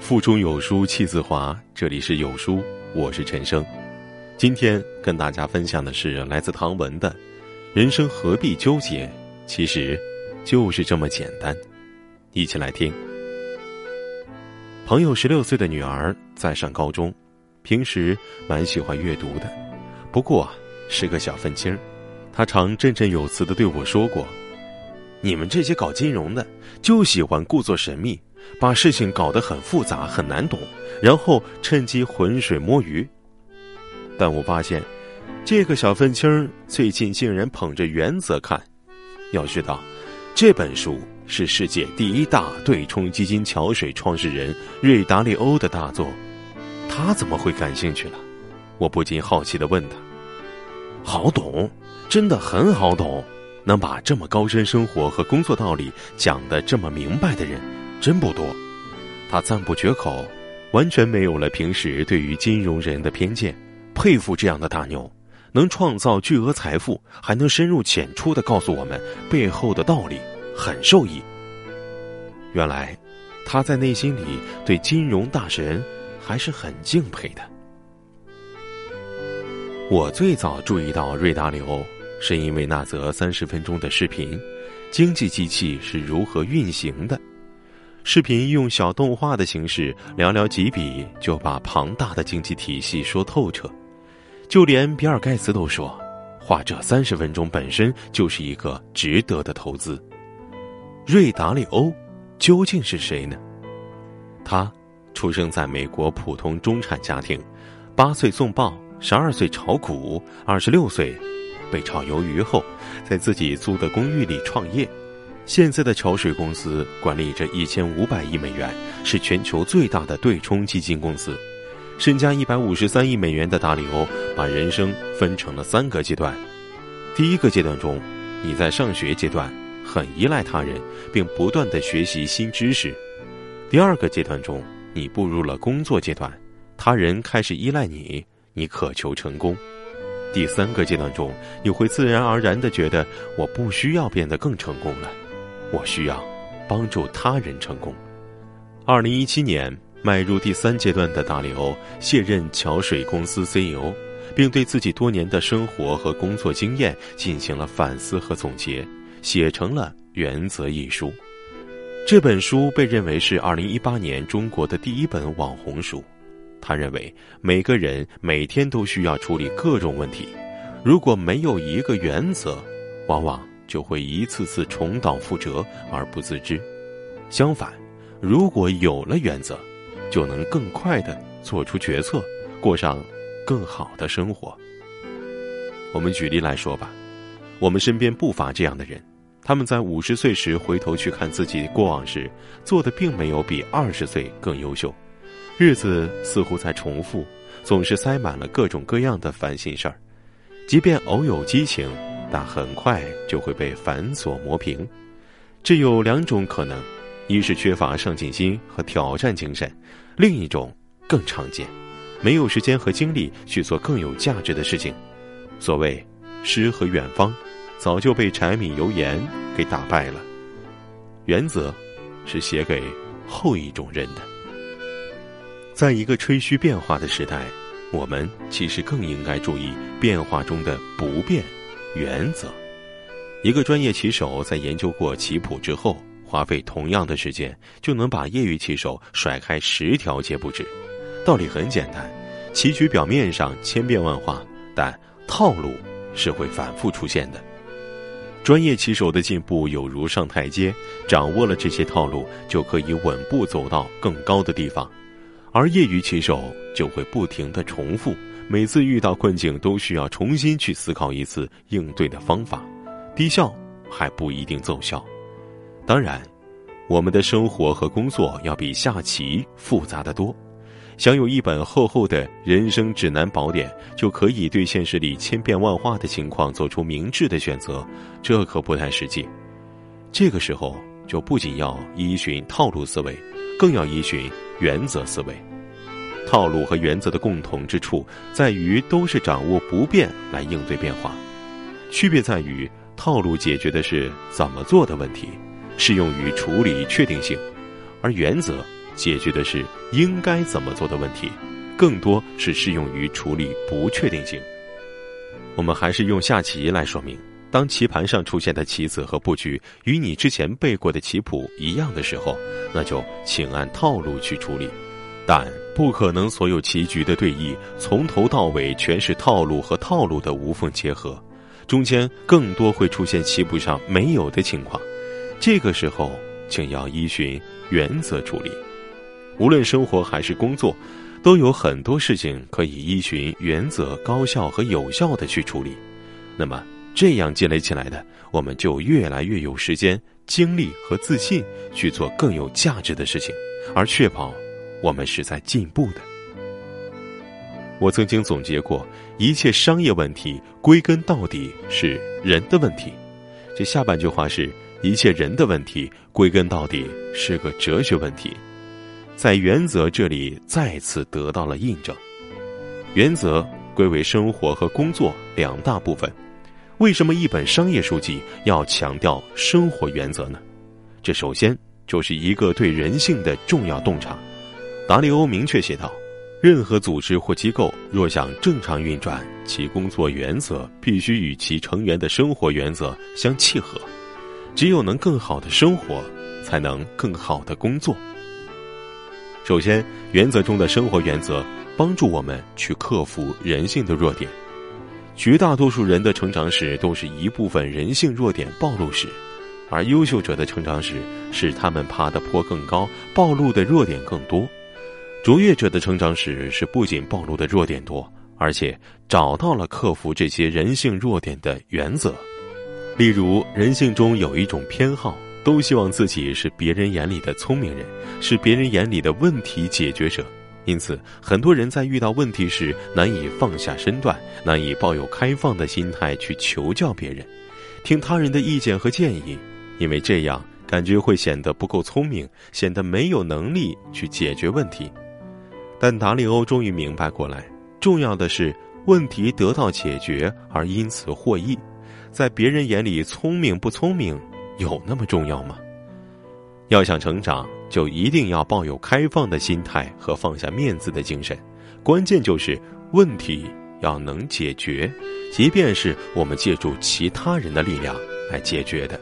腹中有书气自华，这里是有书，我是陈生。今天跟大家分享的是来自唐文的“人生何必纠结，其实就是这么简单”。一起来听。朋友十六岁的女儿在上高中，平时蛮喜欢阅读的，不过是个小愤青儿。她常振振有词的对我说过：“你们这些搞金融的，就喜欢故作神秘。”把事情搞得很复杂很难懂，然后趁机浑水摸鱼。但我发现，这个小愤青最近竟然捧着原则看。要知道，这本书是世界第一大对冲基金桥水创始人瑞达利欧的大作，他怎么会感兴趣了？我不禁好奇的问他：“好懂，真的很好懂，能把这么高深生活和工作道理讲得这么明白的人。”真不多，他赞不绝口，完全没有了平时对于金融人的偏见，佩服这样的大牛，能创造巨额财富，还能深入浅出的告诉我们背后的道理，很受益。原来，他在内心里对金融大神还是很敬佩的。我最早注意到瑞达里欧，是因为那则三十分钟的视频，《经济机器是如何运行的》。视频用小动画的形式，寥寥几笔就把庞大的经济体系说透彻。就连比尔盖茨都说，花这三十分钟本身就是一个值得的投资。瑞达利欧究竟是谁呢？他出生在美国普通中产家庭，八岁送报，十二岁炒股，二十六岁被炒鱿鱼后，在自己租的公寓里创业。现在的桥水公司管理着一千五百亿美元，是全球最大的对冲基金公司。身家一百五十三亿美元的达里欧，把人生分成了三个阶段。第一个阶段中，你在上学阶段很依赖他人，并不断的学习新知识。第二个阶段中，你步入了工作阶段，他人开始依赖你，你渴求成功。第三个阶段中，你会自然而然的觉得我不需要变得更成功了。我需要帮助他人成功。二零一七年，迈入第三阶段的达里欧卸任桥水公司 CEO，并对自己多年的生活和工作经验进行了反思和总结，写成了《原则》一书。这本书被认为是二零一八年中国的第一本网红书。他认为，每个人每天都需要处理各种问题，如果没有一个原则，往往。就会一次次重蹈覆辙而不自知。相反，如果有了原则，就能更快的做出决策，过上更好的生活。我们举例来说吧，我们身边不乏这样的人，他们在五十岁时回头去看自己过往时，做的并没有比二十岁更优秀，日子似乎在重复，总是塞满了各种各样的烦心事儿，即便偶有激情。但很快就会被繁琐磨平，这有两种可能：一是缺乏上进心和挑战精神；另一种更常见，没有时间和精力去做更有价值的事情。所谓诗和远方，早就被柴米油盐给打败了。原则，是写给后一种人的。在一个吹嘘变化的时代，我们其实更应该注意变化中的不变。原则，一个专业棋手在研究过棋谱之后，花费同样的时间就能把业余棋手甩开十条街不止。道理很简单，棋局表面上千变万化，但套路是会反复出现的。专业棋手的进步有如上台阶，掌握了这些套路，就可以稳步走到更高的地方；而业余棋手就会不停的重复。每次遇到困境，都需要重新去思考一次应对的方法，低效还不一定奏效。当然，我们的生活和工作要比下棋复杂的多。想有一本厚厚的人生指南宝典，就可以对现实里千变万化的情况做出明智的选择，这可不太实际。这个时候，就不仅要依循套路思维，更要依循原则思维。套路和原则的共同之处在于都是掌握不变来应对变化，区别在于套路解决的是怎么做的问题，适用于处理确定性，而原则解决的是应该怎么做的问题，更多是适用于处理不确定性。我们还是用下棋来说明：当棋盘上出现的棋子和布局与你之前背过的棋谱一样的时候，那就请按套路去处理。但不可能所有棋局的对弈从头到尾全是套路和套路的无缝结合，中间更多会出现棋谱上没有的情况。这个时候，请要依循原则处理。无论生活还是工作，都有很多事情可以依循原则、高效和有效的去处理。那么，这样积累起来的，我们就越来越有时间、精力和自信去做更有价值的事情，而确保。我们是在进步的。我曾经总结过，一切商业问题归根到底是人的问题。这下半句话是一切人的问题归根到底是个哲学问题，在原则这里再次得到了印证。原则归为生活和工作两大部分。为什么一本商业书籍要强调生活原则呢？这首先就是一个对人性的重要洞察。达里欧明确写道：“任何组织或机构若想正常运转，其工作原则必须与其成员的生活原则相契合。只有能更好的生活，才能更好的工作。首先，原则中的生活原则帮助我们去克服人性的弱点。绝大多数人的成长史都是一部分人性弱点暴露史，而优秀者的成长史是他们爬的坡更高，暴露的弱点更多。”卓越者的成长史是不仅暴露的弱点多，而且找到了克服这些人性弱点的原则。例如，人性中有一种偏好，都希望自己是别人眼里的聪明人，是别人眼里的问题解决者。因此，很多人在遇到问题时难以放下身段，难以抱有开放的心态去求教别人，听他人的意见和建议，因为这样感觉会显得不够聪明，显得没有能力去解决问题。但达里欧终于明白过来，重要的是问题得到解决，而因此获益。在别人眼里，聪明不聪明有那么重要吗？要想成长，就一定要抱有开放的心态和放下面子的精神。关键就是问题要能解决，即便是我们借助其他人的力量来解决的。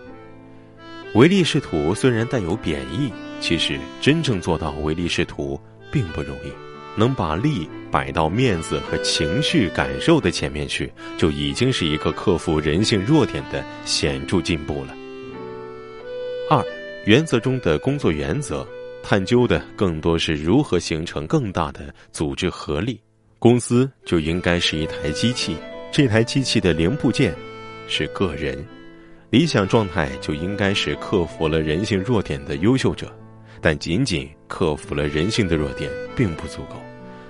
唯利是图虽然带有贬义，其实真正做到唯利是图并不容易。能把利摆到面子和情绪感受的前面去，就已经是一个克服人性弱点的显著进步了。二，原则中的工作原则，探究的更多是如何形成更大的组织合力。公司就应该是一台机器，这台机器的零部件是个人。理想状态就应该是克服了人性弱点的优秀者。但仅仅克服了人性的弱点并不足够，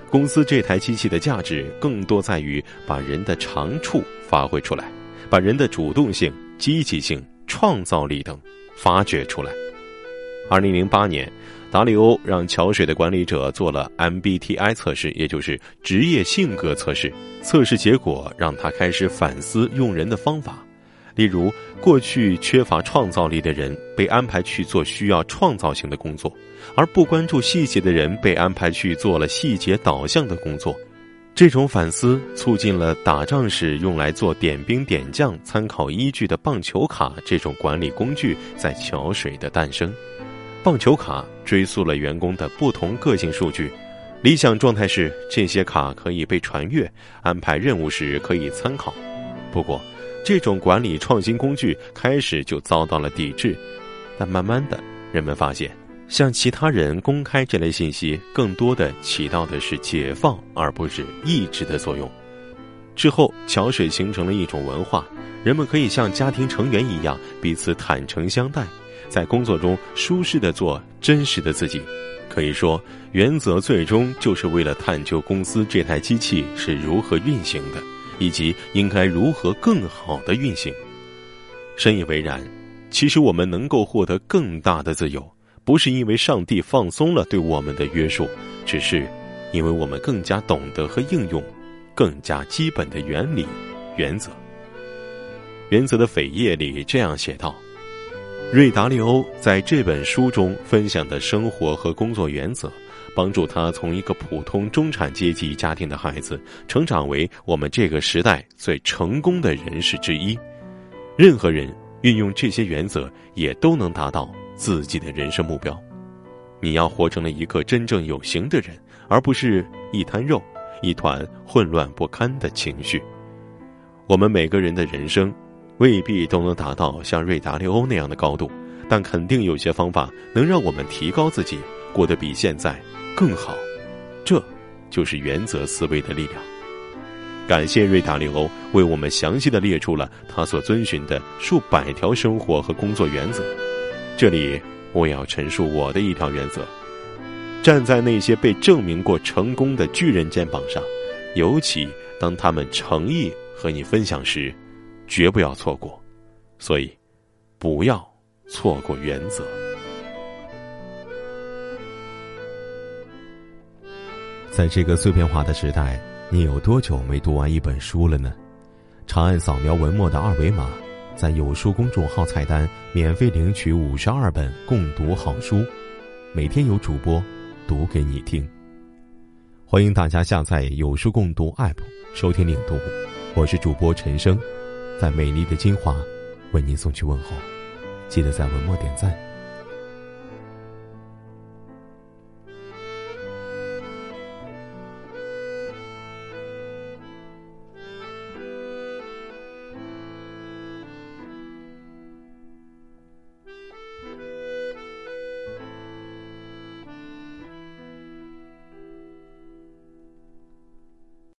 公司这台机器的价值更多在于把人的长处发挥出来，把人的主动性、积极性、创造力等发掘出来。二零零八年，达里欧让桥水的管理者做了 MBTI 测试，也就是职业性格测试。测试结果让他开始反思用人的方法。例如，过去缺乏创造力的人被安排去做需要创造性的工作，而不关注细节的人被安排去做了细节导向的工作。这种反思促进了打仗时用来做点兵点将参考依据的棒球卡这种管理工具在桥水的诞生。棒球卡追溯了员工的不同个性数据，理想状态是这些卡可以被传阅，安排任务时可以参考。不过，这种管理创新工具开始就遭到了抵制，但慢慢的，人们发现，向其他人公开这类信息，更多的起到的是解放而不是抑制的作用。之后，桥水形成了一种文化，人们可以像家庭成员一样彼此坦诚相待，在工作中舒适的做真实的自己。可以说，原则最终就是为了探究公司这台机器是如何运行的。以及应该如何更好的运行，深以为然。其实我们能够获得更大的自由，不是因为上帝放松了对我们的约束，只是因为我们更加懂得和应用更加基本的原理、原则。原则的扉页里这样写道：“瑞达利欧在这本书中分享的生活和工作原则，帮助他从一个普通中产阶级家庭的孩子，成长为我们这个时代最成功的人士之一。任何人运用这些原则，也都能达到自己的人生目标。你要活成了一个真正有形的人，而不是一滩肉，一团混乱不堪的情绪。我们每个人的人生。未必都能达到像瑞达利欧那样的高度，但肯定有些方法能让我们提高自己，过得比现在更好。这，就是原则思维的力量。感谢瑞达利欧为我们详细的列出了他所遵循的数百条生活和工作原则。这里，我也要陈述我的一条原则：站在那些被证明过成功的巨人肩膀上，尤其当他们诚意和你分享时。绝不要错过，所以不要错过原则。在这个碎片化的时代，你有多久没读完一本书了呢？长按扫描文末的二维码，在有书公众号菜单免费领取五十二本共读好书，每天有主播读给你听。欢迎大家下载有书共读 App 收听领读，我是主播陈生。在美丽的金华，为您送去问候，记得在文末点赞。